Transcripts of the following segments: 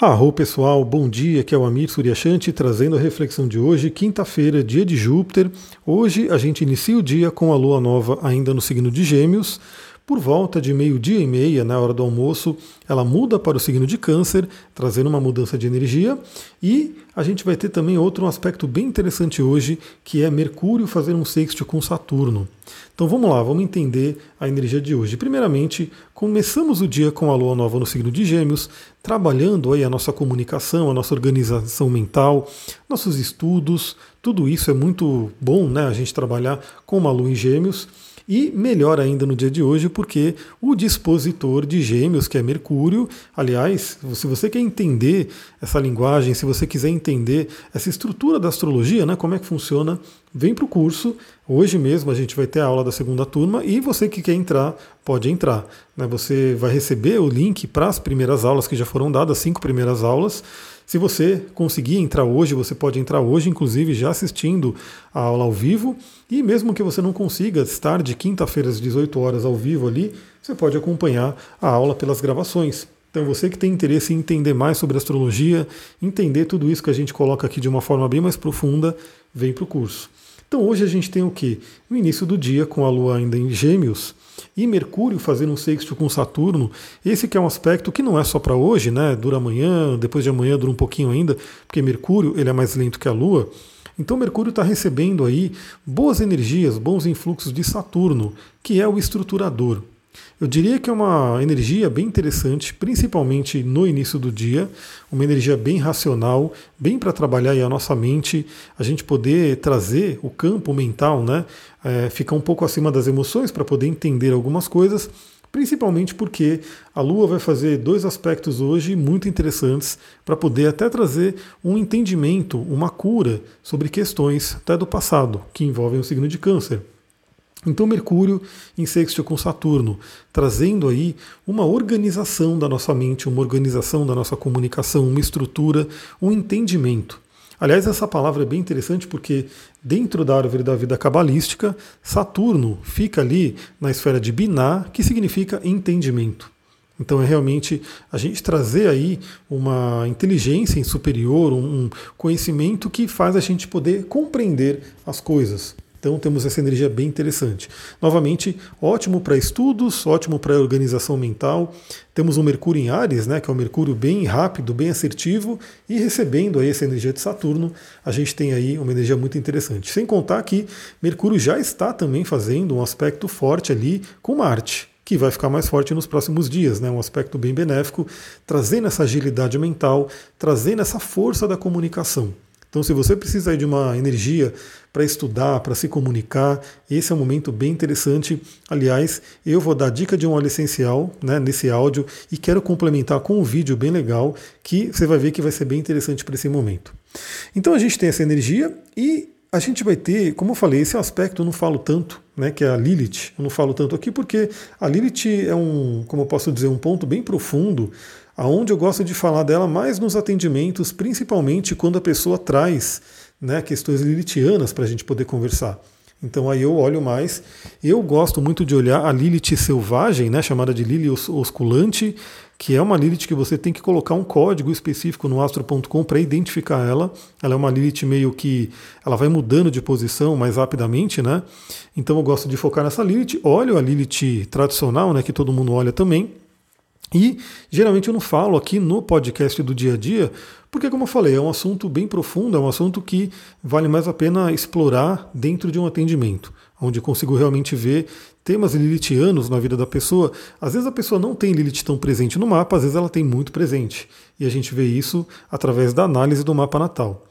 Arro pessoal, bom dia, aqui é o Amir Suryashanti trazendo a reflexão de hoje, quinta-feira, dia de Júpiter. Hoje a gente inicia o dia com a lua nova ainda no signo de Gêmeos. Por volta de meio-dia e meia, na hora do almoço, ela muda para o signo de Câncer, trazendo uma mudança de energia. E a gente vai ter também outro aspecto bem interessante hoje, que é Mercúrio fazer um sexto com Saturno. Então vamos lá, vamos entender a energia de hoje. Primeiramente, começamos o dia com a lua nova no signo de Gêmeos, trabalhando aí a nossa comunicação, a nossa organização mental, nossos estudos. Tudo isso é muito bom, né? A gente trabalhar com uma lua em Gêmeos. E melhor ainda no dia de hoje, porque o dispositor de Gêmeos, que é Mercúrio, aliás, se você quer entender essa linguagem, se você quiser entender essa estrutura da astrologia, né, como é que funciona, vem para o curso. Hoje mesmo a gente vai ter a aula da segunda turma e você que quer entrar, pode entrar. Né? Você vai receber o link para as primeiras aulas que já foram dadas, cinco primeiras aulas. Se você conseguir entrar hoje, você pode entrar hoje, inclusive já assistindo a aula ao vivo. E mesmo que você não consiga estar de quinta-feira às 18 horas ao vivo ali, você pode acompanhar a aula pelas gravações. Então você que tem interesse em entender mais sobre astrologia, entender tudo isso que a gente coloca aqui de uma forma bem mais profunda, vem para o curso. Então hoje a gente tem o que? O início do dia com a Lua ainda em Gêmeos e Mercúrio fazendo um sexto com Saturno. Esse que é um aspecto que não é só para hoje, né? Dura amanhã, depois de amanhã dura um pouquinho ainda, porque Mercúrio ele é mais lento que a Lua. Então Mercúrio está recebendo aí boas energias, bons influxos de Saturno, que é o estruturador. Eu diria que é uma energia bem interessante, principalmente no início do dia, uma energia bem racional, bem para trabalhar a nossa mente, a gente poder trazer o campo mental, né, é, ficar um pouco acima das emoções para poder entender algumas coisas, principalmente porque a Lua vai fazer dois aspectos hoje muito interessantes para poder até trazer um entendimento, uma cura sobre questões até do passado que envolvem o signo de Câncer. Então Mercúrio em sexto com Saturno, trazendo aí uma organização da nossa mente, uma organização da nossa comunicação, uma estrutura, um entendimento. Aliás, essa palavra é bem interessante porque dentro da árvore da vida cabalística, Saturno fica ali na esfera de Biná, que significa entendimento. Então é realmente a gente trazer aí uma inteligência superior, um conhecimento que faz a gente poder compreender as coisas. Então temos essa energia bem interessante. Novamente, ótimo para estudos, ótimo para organização mental. Temos o Mercúrio em Ares, né, que é um Mercúrio bem rápido, bem assertivo, e recebendo aí essa energia de Saturno, a gente tem aí uma energia muito interessante. Sem contar que Mercúrio já está também fazendo um aspecto forte ali com Marte que vai ficar mais forte nos próximos dias, né? um aspecto bem benéfico, trazendo essa agilidade mental, trazendo essa força da comunicação. Então, se você precisa de uma energia para estudar, para se comunicar, esse é um momento bem interessante. Aliás, eu vou dar dica de um óleo essencial né, nesse áudio e quero complementar com um vídeo bem legal que você vai ver que vai ser bem interessante para esse momento. Então, a gente tem essa energia e a gente vai ter, como eu falei, esse aspecto eu não falo tanto, né, que é a Lilith. Eu não falo tanto aqui porque a Lilith é um, como eu posso dizer, um ponto bem profundo aonde eu gosto de falar dela mais nos atendimentos, principalmente quando a pessoa traz né, questões lilithianas para a gente poder conversar. Então aí eu olho mais. Eu gosto muito de olhar a Lilith selvagem, né, chamada de Lilith osculante, que é uma Lilith que você tem que colocar um código específico no astro.com para identificar ela. Ela é uma Lilith meio que ela vai mudando de posição mais rapidamente, né? Então eu gosto de focar nessa Lilith. Olho a Lilith tradicional, né, que todo mundo olha também. E geralmente eu não falo aqui no podcast do dia a dia, porque, como eu falei, é um assunto bem profundo, é um assunto que vale mais a pena explorar dentro de um atendimento, onde consigo realmente ver temas lilithianos na vida da pessoa. Às vezes a pessoa não tem Lilith tão presente no mapa, às vezes ela tem muito presente. E a gente vê isso através da análise do mapa natal.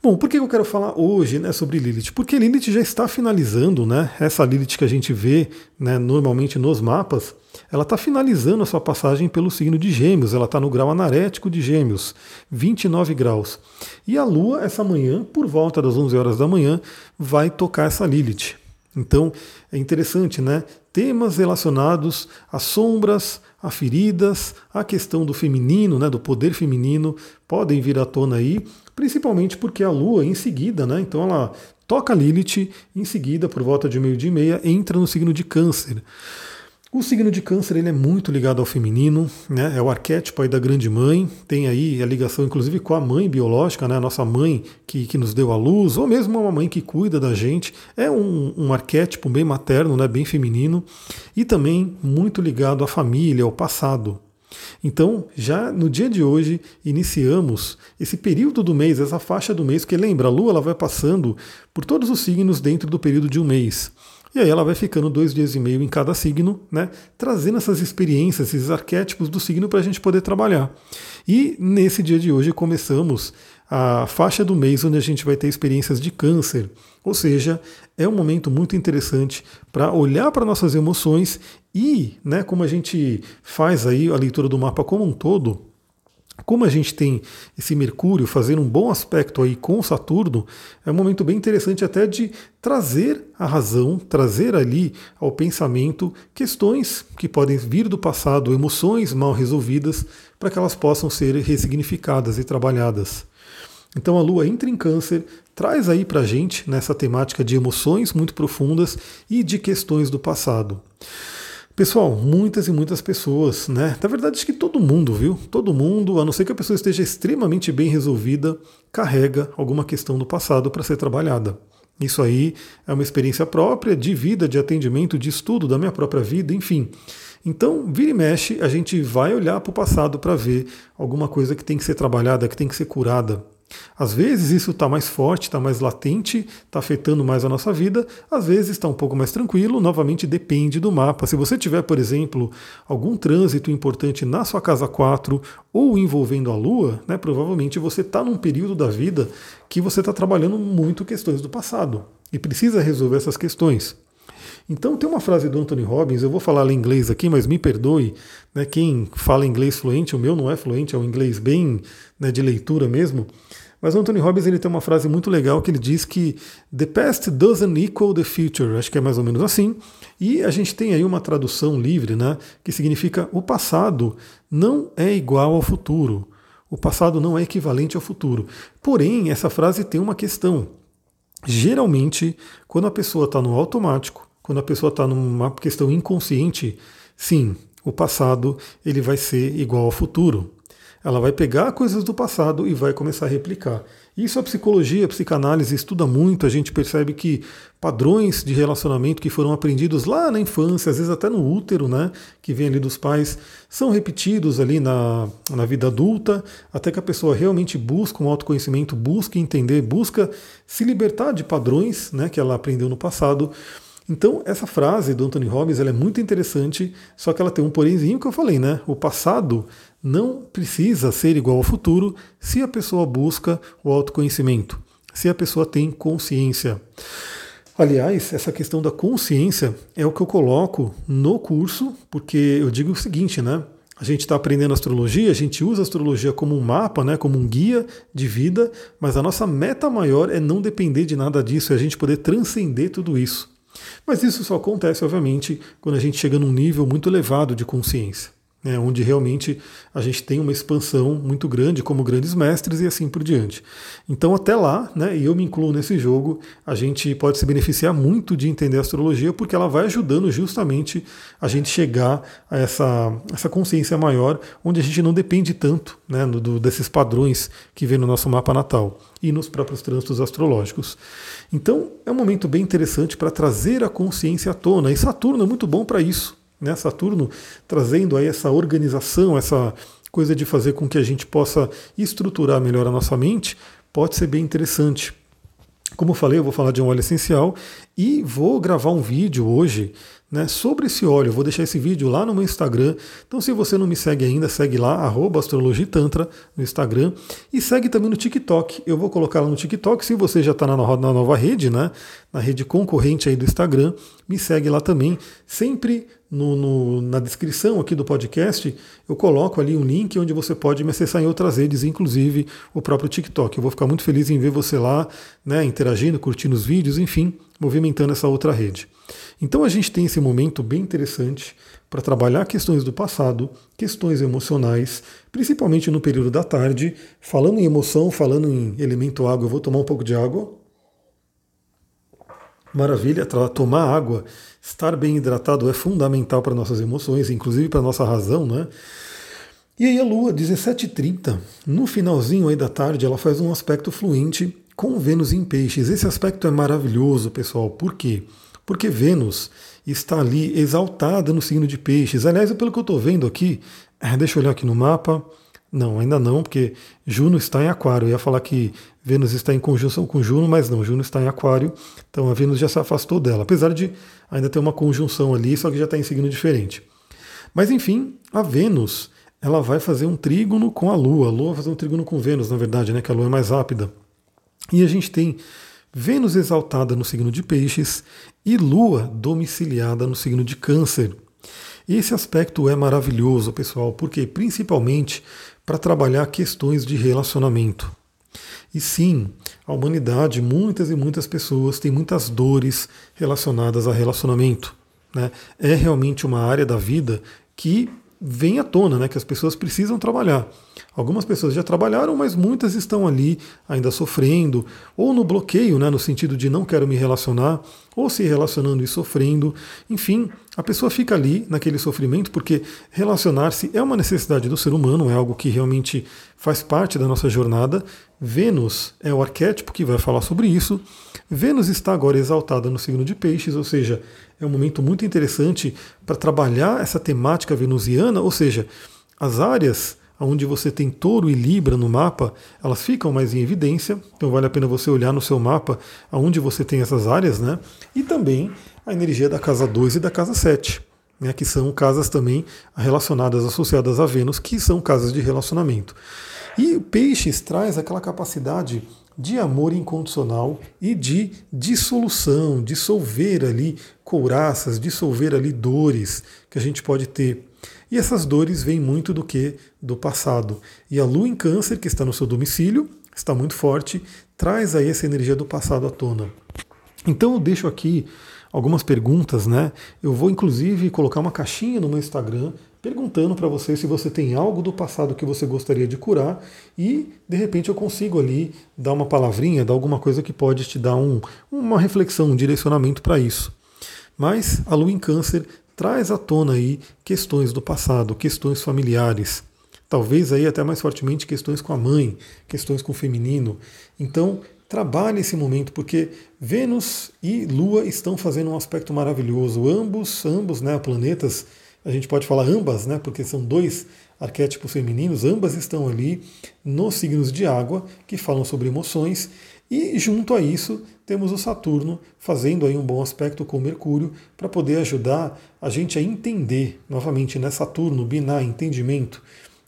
Bom, por que eu quero falar hoje né, sobre Lilith? Porque Lilith já está finalizando, né? Essa Lilith que a gente vê né, normalmente nos mapas, ela está finalizando a sua passagem pelo signo de Gêmeos, ela está no grau anarético de Gêmeos, 29 graus. E a Lua, essa manhã, por volta das 11 horas da manhã, vai tocar essa Lilith. Então é interessante, né? Temas relacionados às sombras, a feridas, a questão do feminino, né, do poder feminino, podem vir à tona aí, principalmente porque a Lua em seguida, né, então ela toca Lilith, em seguida, por volta de meio dia e meia, entra no signo de câncer. O signo de câncer ele é muito ligado ao feminino, né? é o arquétipo aí da grande mãe, tem aí a ligação inclusive com a mãe biológica, né? a nossa mãe que, que nos deu a luz, ou mesmo uma mãe que cuida da gente, é um, um arquétipo bem materno, né? bem feminino, e também muito ligado à família, ao passado. Então, já no dia de hoje, iniciamos esse período do mês, essa faixa do mês, que lembra, a Lua ela vai passando por todos os signos dentro do período de um mês. E aí ela vai ficando dois dias e meio em cada signo, né? Trazendo essas experiências, esses arquétipos do signo para a gente poder trabalhar. E nesse dia de hoje começamos a faixa do mês onde a gente vai ter experiências de câncer. Ou seja, é um momento muito interessante para olhar para nossas emoções e, né, como a gente faz aí a leitura do mapa como um todo, como a gente tem esse Mercúrio fazendo um bom aspecto aí com Saturno, é um momento bem interessante até de trazer a razão, trazer ali ao pensamento questões que podem vir do passado, emoções mal resolvidas, para que elas possam ser ressignificadas e trabalhadas. Então a Lua entra em Câncer, traz aí para a gente nessa temática de emoções muito profundas e de questões do passado. Pessoal, muitas e muitas pessoas, né? Na verdade, acho que todo mundo, viu? Todo mundo, a não ser que a pessoa esteja extremamente bem resolvida, carrega alguma questão do passado para ser trabalhada. Isso aí é uma experiência própria de vida, de atendimento, de estudo da minha própria vida, enfim. Então, vira e mexe, a gente vai olhar para o passado para ver alguma coisa que tem que ser trabalhada, que tem que ser curada. Às vezes isso está mais forte, está mais latente, está afetando mais a nossa vida, às vezes está um pouco mais tranquilo, novamente depende do mapa. Se você tiver, por exemplo, algum trânsito importante na sua casa 4 ou envolvendo a Lua, né, provavelmente você está num período da vida que você está trabalhando muito questões do passado e precisa resolver essas questões. Então tem uma frase do Anthony Robbins, eu vou falar em inglês aqui, mas me perdoe, né, quem fala inglês fluente, o meu não é fluente, é um inglês bem né, de leitura mesmo. Mas o Anthony Robbins ele tem uma frase muito legal que ele diz que the past doesn't equal the future, acho que é mais ou menos assim. E a gente tem aí uma tradução livre, né, que significa o passado não é igual ao futuro. O passado não é equivalente ao futuro. Porém, essa frase tem uma questão. Geralmente, quando a pessoa está no automático, quando a pessoa está numa questão inconsciente, sim, o passado ele vai ser igual ao futuro. Ela vai pegar coisas do passado e vai começar a replicar. Isso a psicologia, a psicanálise estuda muito, a gente percebe que padrões de relacionamento que foram aprendidos lá na infância, às vezes até no útero, né, que vem ali dos pais, são repetidos ali na, na vida adulta, até que a pessoa realmente busca um autoconhecimento, busca entender, busca se libertar de padrões né, que ela aprendeu no passado. Então, essa frase do Anthony Robbins é muito interessante, só que ela tem um porémzinho que eu falei, né? O passado não precisa ser igual ao futuro se a pessoa busca o autoconhecimento, se a pessoa tem consciência. Aliás, essa questão da consciência é o que eu coloco no curso, porque eu digo o seguinte, né? A gente está aprendendo astrologia, a gente usa a astrologia como um mapa, né, como um guia de vida, mas a nossa meta maior é não depender de nada disso, é a gente poder transcender tudo isso. Mas isso só acontece, obviamente, quando a gente chega num nível muito elevado de consciência né, onde realmente a gente tem uma expansão muito grande como grandes mestres e assim por diante. Então até lá, né, e eu me incluo nesse jogo, a gente pode se beneficiar muito de entender a astrologia porque ela vai ajudando justamente a gente chegar a essa, essa consciência maior, onde a gente não depende tanto né, do, desses padrões que vem no nosso mapa natal e nos próprios trânsitos astrológicos. Então é um momento bem interessante para trazer a consciência à tona, e Saturno é muito bom para isso né? Saturno trazendo aí essa organização, essa coisa de fazer com que a gente possa estruturar melhor a nossa mente, pode ser bem interessante. Como eu falei, eu vou falar de um óleo essencial e vou gravar um vídeo hoje né, sobre esse óleo. Eu vou deixar esse vídeo lá no meu Instagram. Então, se você não me segue ainda, segue lá, astrologitantra no Instagram. E segue também no TikTok. Eu vou colocar lá no TikTok. Se você já está na, na nova rede, né, na rede concorrente aí do Instagram, me segue lá também. Sempre no, no, na descrição aqui do podcast, eu coloco ali um link onde você pode me acessar em outras redes, inclusive o próprio TikTok. Eu vou ficar muito feliz em ver você lá, né, interagindo, curtindo os vídeos, enfim, movimentando essa outra rede. Então a gente tem esse momento bem interessante para trabalhar questões do passado, questões emocionais, principalmente no período da tarde. Falando em emoção, falando em elemento água, eu vou tomar um pouco de água. Maravilha, tomar água, estar bem hidratado é fundamental para nossas emoções, inclusive para nossa razão, né? E aí a Lua, 17h30, no finalzinho aí da tarde, ela faz um aspecto fluente com Vênus em peixes. Esse aspecto é maravilhoso, pessoal. Por quê? Porque Vênus está ali exaltada no signo de peixes. Aliás, pelo que eu estou vendo aqui, é, deixa eu olhar aqui no mapa. Não, ainda não, porque Juno está em Aquário. Eu ia falar que Vênus está em conjunção com Juno, mas não, Juno está em Aquário, então a Vênus já se afastou dela, apesar de ainda ter uma conjunção ali, só que já está em signo diferente. Mas enfim, a Vênus ela vai fazer um trígono com a Lua. A Lua vai fazer um trígono com Vênus, na verdade, né? Que a Lua é mais rápida. E a gente tem Vênus exaltada no signo de Peixes e Lua domiciliada no signo de Câncer. Esse aspecto é maravilhoso, pessoal, porque principalmente para trabalhar questões de relacionamento. E sim, a humanidade, muitas e muitas pessoas têm muitas dores relacionadas a relacionamento. Né? É realmente uma área da vida que vem à tona, né, que as pessoas precisam trabalhar. Algumas pessoas já trabalharam, mas muitas estão ali ainda sofrendo, ou no bloqueio, né, no sentido de não quero me relacionar, ou se relacionando e sofrendo. Enfim, a pessoa fica ali naquele sofrimento porque relacionar-se é uma necessidade do ser humano, é algo que realmente faz parte da nossa jornada. Vênus é o arquétipo que vai falar sobre isso. Vênus está agora exaltada no signo de Peixes, ou seja, é um momento muito interessante para trabalhar essa temática venusiana, ou seja, as áreas onde você tem touro e libra no mapa, elas ficam mais em evidência, então vale a pena você olhar no seu mapa aonde você tem essas áreas, né? E também a energia da casa 2 e da casa 7, né? que são casas também relacionadas, associadas a Vênus, que são casas de relacionamento. E peixes traz aquela capacidade de amor incondicional e de dissolução, dissolver ali couraças, dissolver ali dores que a gente pode ter. E essas dores vêm muito do que? Do passado. E a lua em câncer, que está no seu domicílio, está muito forte, traz aí essa energia do passado à tona. Então eu deixo aqui algumas perguntas, né? Eu vou inclusive colocar uma caixinha no meu Instagram perguntando para você se você tem algo do passado que você gostaria de curar e de repente eu consigo ali dar uma palavrinha, dar alguma coisa que pode te dar um, uma reflexão, um direcionamento para isso. Mas a lua em câncer traz à tona aí questões do passado, questões familiares, talvez aí até mais fortemente questões com a mãe, questões com o feminino. Então, trabalhe esse momento porque Vênus e Lua estão fazendo um aspecto maravilhoso. Ambos, ambos, né, planetas a gente pode falar ambas, né, porque são dois arquétipos femininos, ambas estão ali nos signos de água, que falam sobre emoções, e junto a isso temos o Saturno fazendo aí um bom aspecto com Mercúrio para poder ajudar a gente a entender, novamente, né, Saturno, binar, entendimento,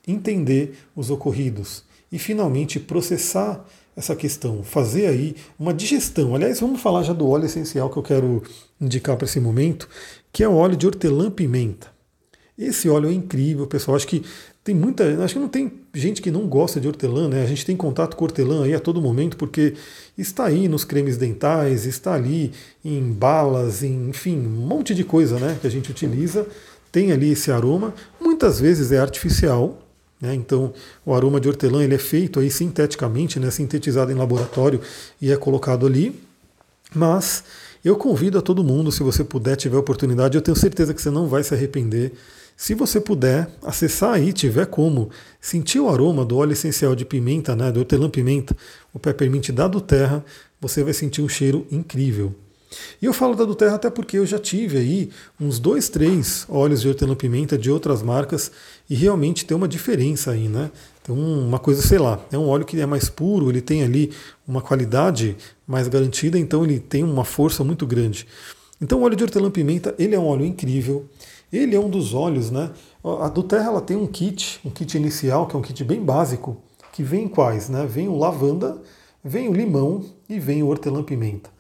entender os ocorridos e finalmente processar essa questão, fazer aí uma digestão. Aliás, vamos falar já do óleo essencial que eu quero indicar para esse momento, que é o óleo de hortelã-pimenta. Esse óleo é incrível, pessoal. Acho que tem muita. Acho que não tem gente que não gosta de hortelã, né? A gente tem contato com hortelã aí a todo momento, porque está aí nos cremes dentais, está ali em balas, em, enfim, um monte de coisa né, que a gente utiliza. Tem ali esse aroma. Muitas vezes é artificial, né? Então, o aroma de hortelã ele é feito aí sinteticamente, né? sintetizado em laboratório e é colocado ali. Mas eu convido a todo mundo, se você puder, tiver oportunidade, eu tenho certeza que você não vai se arrepender se você puder acessar aí, tiver como, sentir o aroma do óleo essencial de pimenta, né, do hortelã-pimenta, o peppermint da do Terra, você vai sentir um cheiro incrível. E eu falo da do Terra até porque eu já tive aí uns dois, três óleos de hortelã-pimenta de outras marcas e realmente tem uma diferença aí, né? Tem uma coisa, sei lá, é um óleo que é mais puro, ele tem ali uma qualidade mais garantida, então ele tem uma força muito grande. Então o óleo de hortelã-pimenta, ele é um óleo incrível, ele é um dos óleos, né? A do Terra ela tem um kit, um kit inicial, que é um kit bem básico, que vem quais, né? Vem o lavanda, vem o limão e vem o hortelã-pimenta.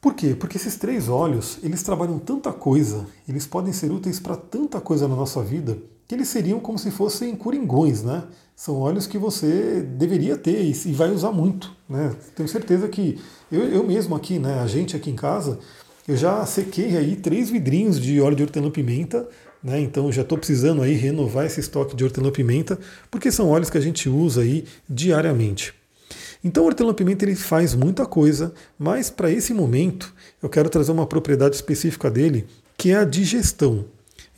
Por quê? Porque esses três óleos, eles trabalham tanta coisa, eles podem ser úteis para tanta coisa na nossa vida, que eles seriam como se fossem coringões, né? São óleos que você deveria ter e vai usar muito, né? Tenho certeza que eu, eu mesmo aqui, né, a gente aqui em casa, eu já sequei aí três vidrinhos de óleo de hortelã-pimenta, né? Então já estou precisando aí renovar esse estoque de hortelã-pimenta, porque são óleos que a gente usa aí diariamente. Então o hortelã-pimenta ele faz muita coisa, mas para esse momento eu quero trazer uma propriedade específica dele, que é a digestão.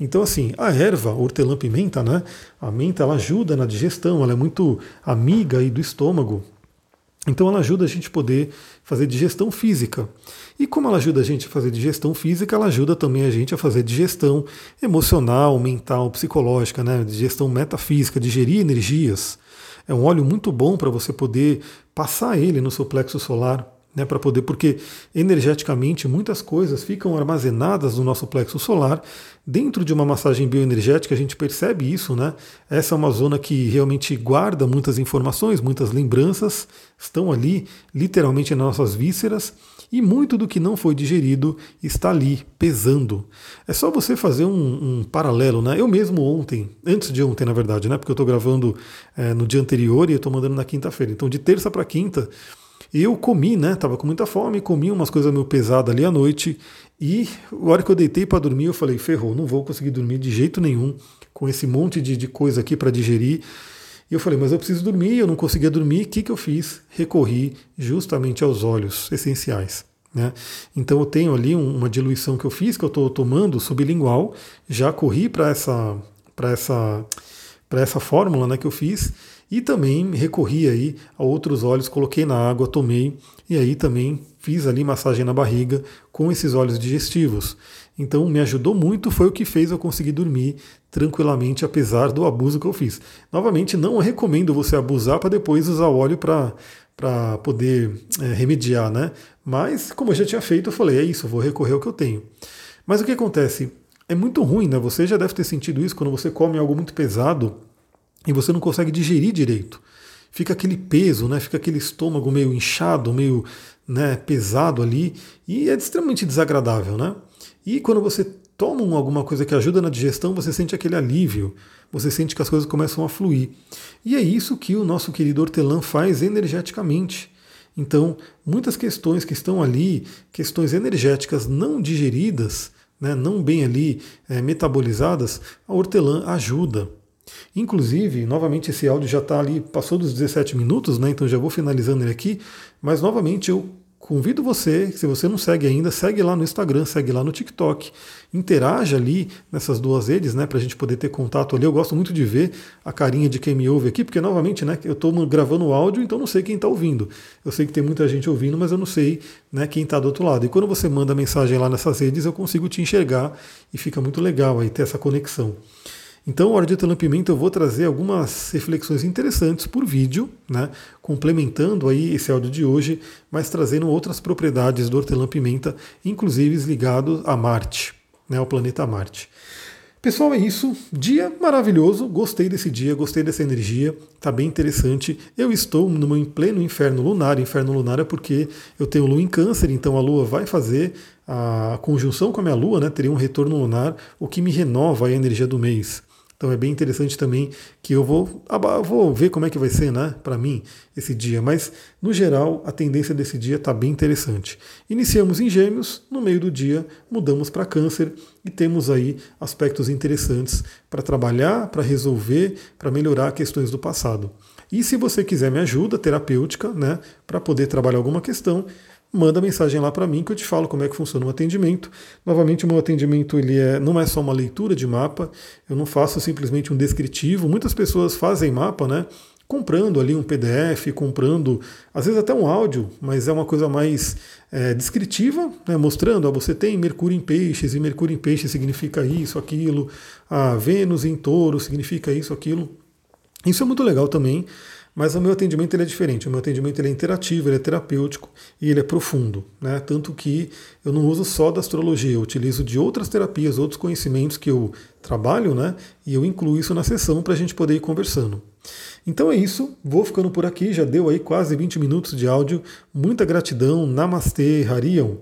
Então, assim, a erva, hortelã-pimenta, né? A menta, ela ajuda na digestão, ela é muito amiga aí do estômago. Então, ela ajuda a gente poder fazer digestão física. E como ela ajuda a gente a fazer digestão física, ela ajuda também a gente a fazer digestão emocional, mental, psicológica, né? digestão metafísica, digerir energias. É um óleo muito bom para você poder passar ele no seu plexo solar, né, para poder, porque energeticamente muitas coisas ficam armazenadas no nosso plexo solar. Dentro de uma massagem bioenergética a gente percebe isso, né? Essa é uma zona que realmente guarda muitas informações, muitas lembranças, estão ali literalmente nas nossas vísceras e muito do que não foi digerido está ali pesando. É só você fazer um, um paralelo, né? Eu mesmo ontem, antes de ontem na verdade, né? Porque eu estou gravando é, no dia anterior e eu estou mandando na quinta-feira. Então de terça para quinta eu comi, né? Tava com muita fome, comi umas coisas meio pesadas ali à noite. E a hora que eu deitei para dormir, eu falei: ferrou, não vou conseguir dormir de jeito nenhum com esse monte de, de coisa aqui para digerir. E eu falei: mas eu preciso dormir, eu não conseguia dormir. O que, que eu fiz? Recorri justamente aos óleos essenciais. Né? Então eu tenho ali uma diluição que eu fiz, que eu estou tomando sublingual, já corri para essa, essa, essa fórmula né, que eu fiz e também recorri aí a outros óleos, coloquei na água, tomei e aí também fiz ali massagem na barriga com esses óleos digestivos. Então me ajudou muito, foi o que fez eu conseguir dormir tranquilamente, apesar do abuso que eu fiz. Novamente, não recomendo você abusar para depois usar óleo para para poder é, remediar, né? Mas, como eu já tinha feito, eu falei, é isso, vou recorrer ao que eu tenho. Mas o que acontece? É muito ruim, né? Você já deve ter sentido isso quando você come algo muito pesado e você não consegue digerir direito. Fica aquele peso, né? Fica aquele estômago meio inchado, meio né, pesado ali, e é extremamente desagradável, né? E quando você toma alguma coisa que ajuda na digestão, você sente aquele alívio, você sente que as coisas começam a fluir. E é isso que o nosso querido hortelã faz energeticamente. Então, muitas questões que estão ali, questões energéticas não digeridas, né, não bem ali é, metabolizadas, a hortelã ajuda. Inclusive, novamente esse áudio já está ali, passou dos 17 minutos, né? Então já vou finalizando ele aqui. Mas novamente eu convido você, se você não segue ainda, segue lá no Instagram, segue lá no TikTok, interaja ali nessas duas redes, né, para a gente poder ter contato ali. Eu gosto muito de ver a carinha de quem me ouve aqui, porque novamente, né, eu estou gravando áudio, então não sei quem está ouvindo. Eu sei que tem muita gente ouvindo, mas eu não sei, né, quem está do outro lado. E quando você manda mensagem lá nessas redes, eu consigo te enxergar e fica muito legal aí ter essa conexão. Então, Hora de Hortelã-Pimenta eu vou trazer algumas reflexões interessantes por vídeo, né, complementando aí esse áudio de hoje, mas trazendo outras propriedades do hortelã-pimenta, inclusive ligados a Marte, né, ao planeta Marte. Pessoal, é isso. Dia maravilhoso. Gostei desse dia, gostei dessa energia. Tá bem interessante. Eu estou no meu pleno inferno lunar. Inferno lunar é porque eu tenho lua em câncer, então a lua vai fazer a conjunção com a minha lua, né? Teria um retorno lunar, o que me renova a energia do mês. Então é bem interessante também que eu vou, vou ver como é que vai ser, né, para mim esse dia. Mas no geral a tendência desse dia está bem interessante. Iniciamos em Gêmeos, no meio do dia mudamos para Câncer e temos aí aspectos interessantes para trabalhar, para resolver, para melhorar questões do passado. E se você quiser me ajuda terapêutica, né, para poder trabalhar alguma questão, manda mensagem lá para mim que eu te falo como é que funciona o atendimento. Novamente, o meu atendimento ele é, não é só uma leitura de mapa, eu não faço simplesmente um descritivo. Muitas pessoas fazem mapa, né? Comprando ali um PDF, comprando, às vezes até um áudio, mas é uma coisa mais é, descritiva, né, mostrando, ó, você tem Mercúrio em peixes, e Mercúrio em peixes significa isso, aquilo, a Vênus em touro significa isso, aquilo. Isso é muito legal também, mas o meu atendimento ele é diferente. O meu atendimento ele é interativo, ele é terapêutico e ele é profundo. Né? Tanto que eu não uso só da astrologia, eu utilizo de outras terapias, outros conhecimentos que eu trabalho, né? e eu incluo isso na sessão para a gente poder ir conversando. Então é isso, vou ficando por aqui, já deu aí quase 20 minutos de áudio. Muita gratidão, Namastê, Harion.